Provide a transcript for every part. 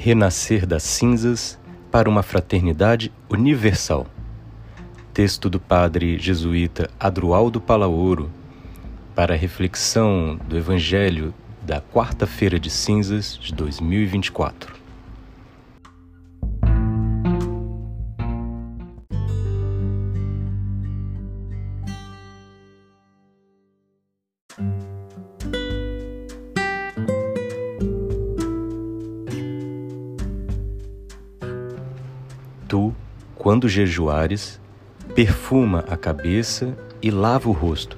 Renascer das cinzas para uma fraternidade universal. Texto do padre jesuíta Adrualdo Palaoro para a reflexão do Evangelho da quarta-feira de cinzas de 2024. Quando jejuares, perfuma a cabeça e lava o rosto,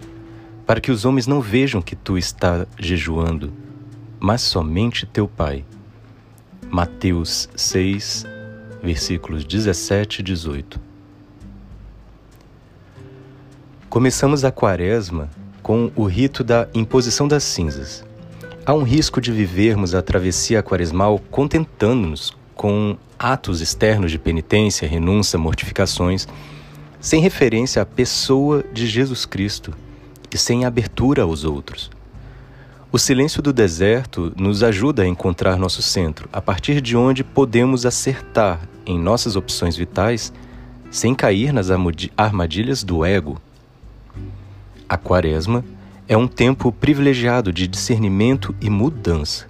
para que os homens não vejam que tu está jejuando, mas somente teu Pai. Mateus 6, versículos 17 e 18. Começamos a quaresma com o rito da imposição das cinzas. Há um risco de vivermos a travessia quaresmal contentando-nos com atos externos de penitência, renúncia, mortificações, sem referência à pessoa de Jesus Cristo e sem abertura aos outros. O silêncio do deserto nos ajuda a encontrar nosso centro, a partir de onde podemos acertar em nossas opções vitais sem cair nas armadilhas do ego. A Quaresma é um tempo privilegiado de discernimento e mudança.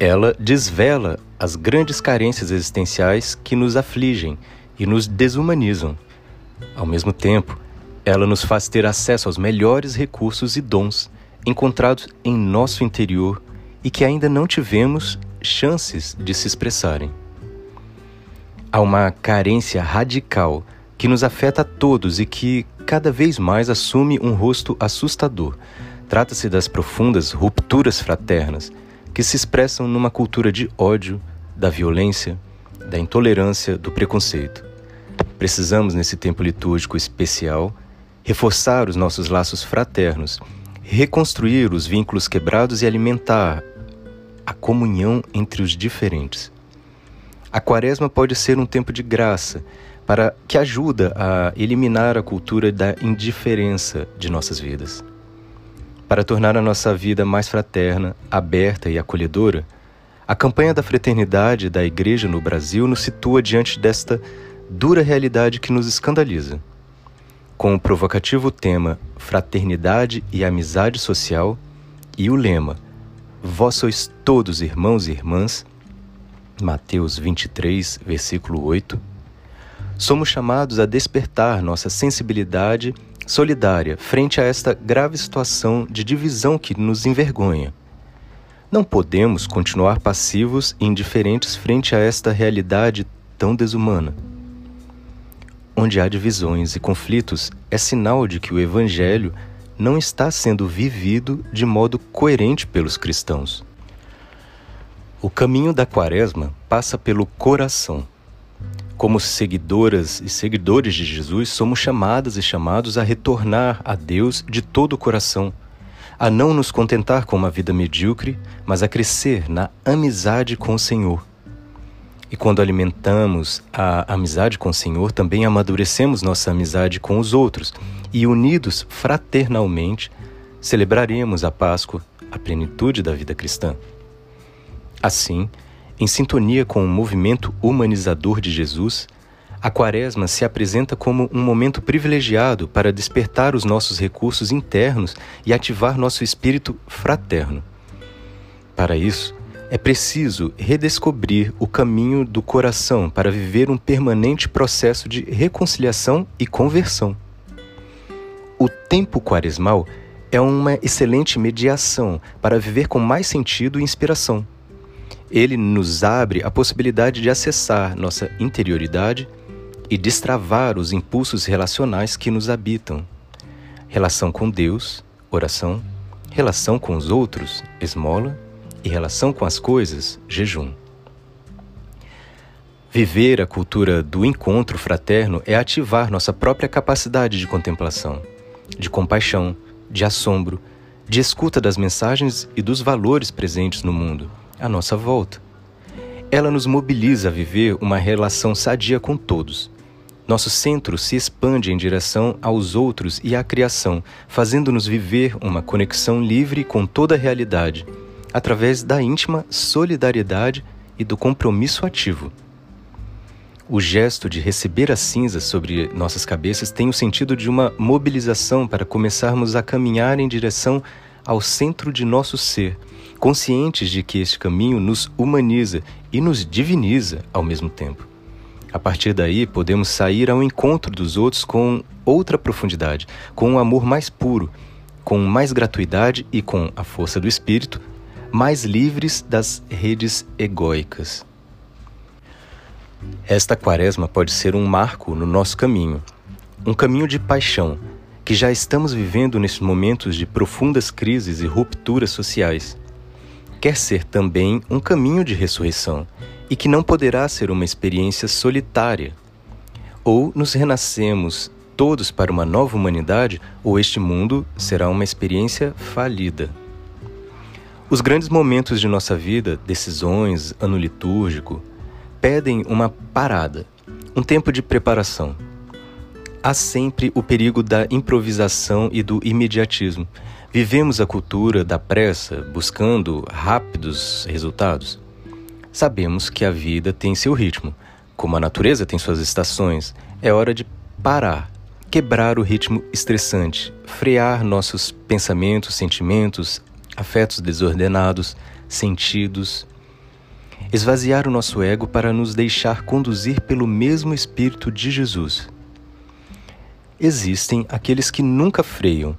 Ela desvela as grandes carências existenciais que nos afligem e nos desumanizam. Ao mesmo tempo, ela nos faz ter acesso aos melhores recursos e dons encontrados em nosso interior e que ainda não tivemos chances de se expressarem. Há uma carência radical que nos afeta a todos e que cada vez mais assume um rosto assustador. Trata-se das profundas rupturas fraternas que se expressam numa cultura de ódio, da violência, da intolerância, do preconceito. Precisamos, nesse tempo litúrgico especial, reforçar os nossos laços fraternos, reconstruir os vínculos quebrados e alimentar a comunhão entre os diferentes. A quaresma pode ser um tempo de graça para que ajuda a eliminar a cultura da indiferença de nossas vidas. Para tornar a nossa vida mais fraterna, aberta e acolhedora, a campanha da fraternidade da Igreja no Brasil nos situa diante desta dura realidade que nos escandaliza. Com o provocativo tema Fraternidade e Amizade Social e o lema Vós sois todos irmãos e irmãs, Mateus 23, versículo 8, somos chamados a despertar nossa sensibilidade solidária frente a esta grave situação de divisão que nos envergonha. Não podemos continuar passivos e indiferentes frente a esta realidade tão desumana. Onde há divisões e conflitos, é sinal de que o Evangelho não está sendo vivido de modo coerente pelos cristãos. O caminho da Quaresma passa pelo coração. Como seguidoras e seguidores de Jesus, somos chamadas e chamados a retornar a Deus de todo o coração, a não nos contentar com uma vida medíocre, mas a crescer na amizade com o Senhor. E quando alimentamos a amizade com o Senhor, também amadurecemos nossa amizade com os outros e, unidos fraternalmente, celebraremos a Páscoa, a plenitude da vida cristã. Assim, em sintonia com o movimento humanizador de Jesus, a Quaresma se apresenta como um momento privilegiado para despertar os nossos recursos internos e ativar nosso espírito fraterno. Para isso, é preciso redescobrir o caminho do coração para viver um permanente processo de reconciliação e conversão. O tempo quaresmal é uma excelente mediação para viver com mais sentido e inspiração ele nos abre a possibilidade de acessar nossa interioridade e destravar os impulsos relacionais que nos habitam. Relação com Deus, oração, relação com os outros, esmola, e relação com as coisas, jejum. Viver a cultura do encontro fraterno é ativar nossa própria capacidade de contemplação, de compaixão, de assombro, de escuta das mensagens e dos valores presentes no mundo à nossa volta. Ela nos mobiliza a viver uma relação sadia com todos. Nosso centro se expande em direção aos outros e à criação, fazendo-nos viver uma conexão livre com toda a realidade, através da íntima solidariedade e do compromisso ativo. O gesto de receber as cinzas sobre nossas cabeças tem o sentido de uma mobilização para começarmos a caminhar em direção ao centro de nosso ser, conscientes de que este caminho nos humaniza e nos diviniza ao mesmo tempo. A partir daí, podemos sair ao encontro dos outros com outra profundidade, com um amor mais puro, com mais gratuidade e com a força do espírito, mais livres das redes egóicas. Esta quaresma pode ser um marco no nosso caminho, um caminho de paixão, que já estamos vivendo nesses momentos de profundas crises e rupturas sociais. Quer ser também um caminho de ressurreição e que não poderá ser uma experiência solitária. Ou nos renascemos todos para uma nova humanidade, ou este mundo será uma experiência falida. Os grandes momentos de nossa vida, decisões, ano litúrgico, pedem uma parada, um tempo de preparação há sempre o perigo da improvisação e do imediatismo. Vivemos a cultura da pressa, buscando rápidos resultados. Sabemos que a vida tem seu ritmo, como a natureza tem suas estações. É hora de parar, quebrar o ritmo estressante, frear nossos pensamentos, sentimentos, afetos desordenados, sentidos. Esvaziar o nosso ego para nos deixar conduzir pelo mesmo Espírito de Jesus Existem aqueles que nunca freiam,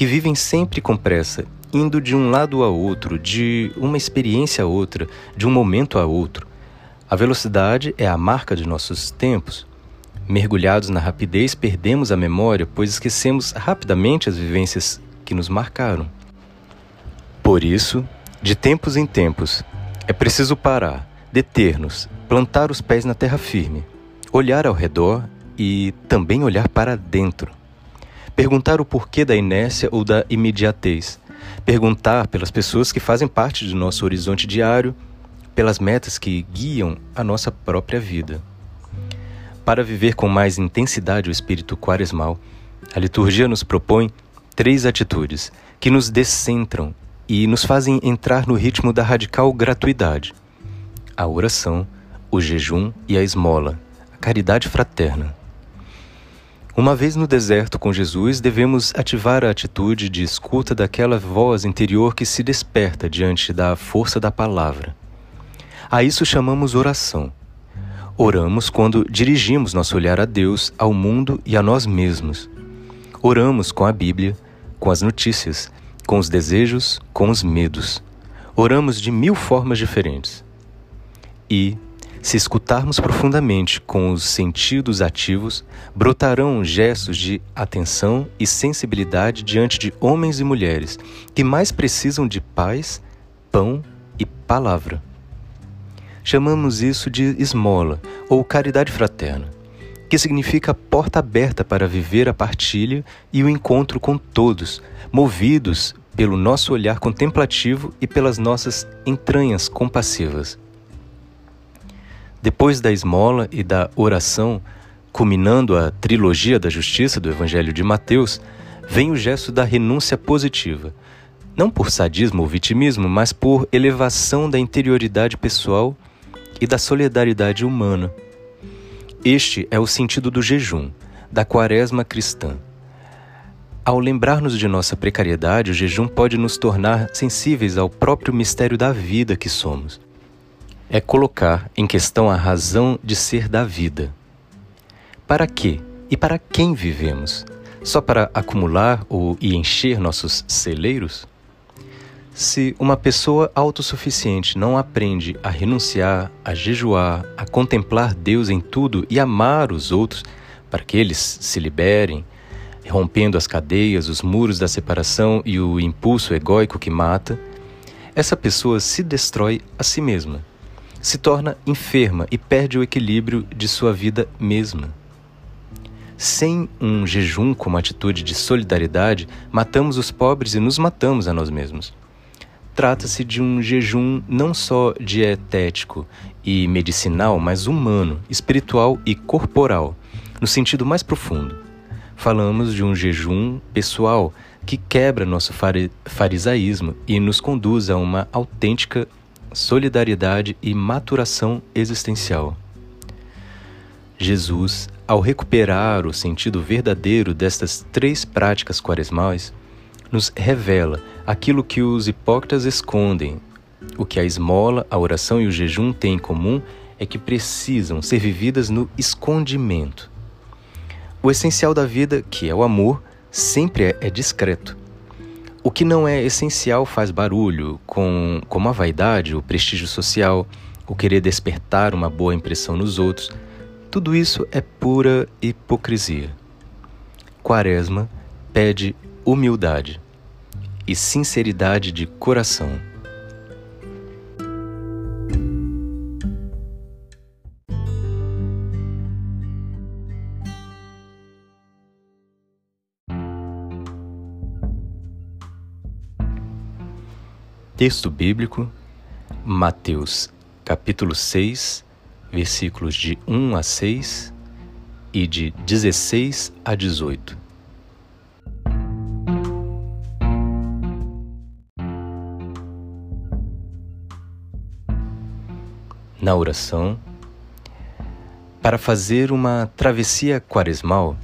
que vivem sempre com pressa, indo de um lado a outro, de uma experiência a outra, de um momento a outro. A velocidade é a marca de nossos tempos. Mergulhados na rapidez, perdemos a memória, pois esquecemos rapidamente as vivências que nos marcaram. Por isso, de tempos em tempos, é preciso parar, deter-nos, plantar os pés na terra firme, olhar ao redor e também olhar para dentro. Perguntar o porquê da inércia ou da imediatez. Perguntar pelas pessoas que fazem parte do nosso horizonte diário, pelas metas que guiam a nossa própria vida. Para viver com mais intensidade o espírito quaresmal, a liturgia nos propõe três atitudes que nos descentram e nos fazem entrar no ritmo da radical gratuidade: a oração, o jejum e a esmola, a caridade fraterna. Uma vez no deserto com Jesus, devemos ativar a atitude de escuta daquela voz interior que se desperta diante da força da palavra. A isso chamamos oração. Oramos quando dirigimos nosso olhar a Deus, ao mundo e a nós mesmos. Oramos com a Bíblia, com as notícias, com os desejos, com os medos. Oramos de mil formas diferentes. E, se escutarmos profundamente com os sentidos ativos, brotarão gestos de atenção e sensibilidade diante de homens e mulheres que mais precisam de paz, pão e palavra. Chamamos isso de esmola ou caridade fraterna, que significa porta aberta para viver a partilha e o encontro com todos, movidos pelo nosso olhar contemplativo e pelas nossas entranhas compassivas. Depois da esmola e da oração, culminando a trilogia da justiça do Evangelho de Mateus, vem o gesto da renúncia positiva, não por sadismo ou vitimismo, mas por elevação da interioridade pessoal e da solidariedade humana. Este é o sentido do jejum, da quaresma cristã. Ao lembrar-nos de nossa precariedade, o jejum pode nos tornar sensíveis ao próprio mistério da vida que somos é colocar em questão a razão de ser da vida. Para que e para quem vivemos? Só para acumular ou e encher nossos celeiros? Se uma pessoa autossuficiente não aprende a renunciar, a jejuar, a contemplar Deus em tudo e amar os outros para que eles se liberem, rompendo as cadeias, os muros da separação e o impulso egóico que mata, essa pessoa se destrói a si mesma se torna enferma e perde o equilíbrio de sua vida mesma. Sem um jejum como atitude de solidariedade, matamos os pobres e nos matamos a nós mesmos. Trata-se de um jejum não só dietético e medicinal, mas humano, espiritual e corporal, no sentido mais profundo. Falamos de um jejum pessoal que quebra nosso farisaísmo e nos conduz a uma autêntica solidariedade e maturação existencial. Jesus, ao recuperar o sentido verdadeiro destas três práticas quaresmais, nos revela aquilo que os hipócritas escondem. O que a esmola, a oração e o jejum têm em comum é que precisam ser vividas no escondimento. O essencial da vida, que é o amor, sempre é, é discreto. O que não é essencial faz barulho, com, como a vaidade, o prestígio social, o querer despertar uma boa impressão nos outros. Tudo isso é pura hipocrisia. Quaresma pede humildade e sinceridade de coração. Texto bíblico, Mateus capítulo 6, versículos de 1 a 6 e de 16 a 18. Na oração, para fazer uma travessia quaresmal,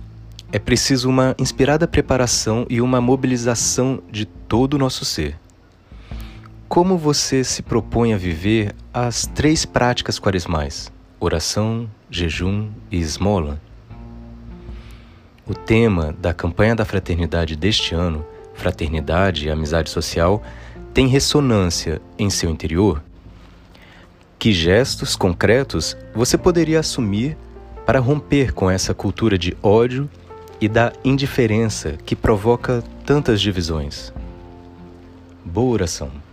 é preciso uma inspirada preparação e uma mobilização de todo o nosso ser. Como você se propõe a viver as três práticas quaresmais: oração, jejum e esmola? O tema da campanha da fraternidade deste ano, Fraternidade e Amizade Social, tem ressonância em seu interior? Que gestos concretos você poderia assumir para romper com essa cultura de ódio e da indiferença que provoca tantas divisões? Boa oração.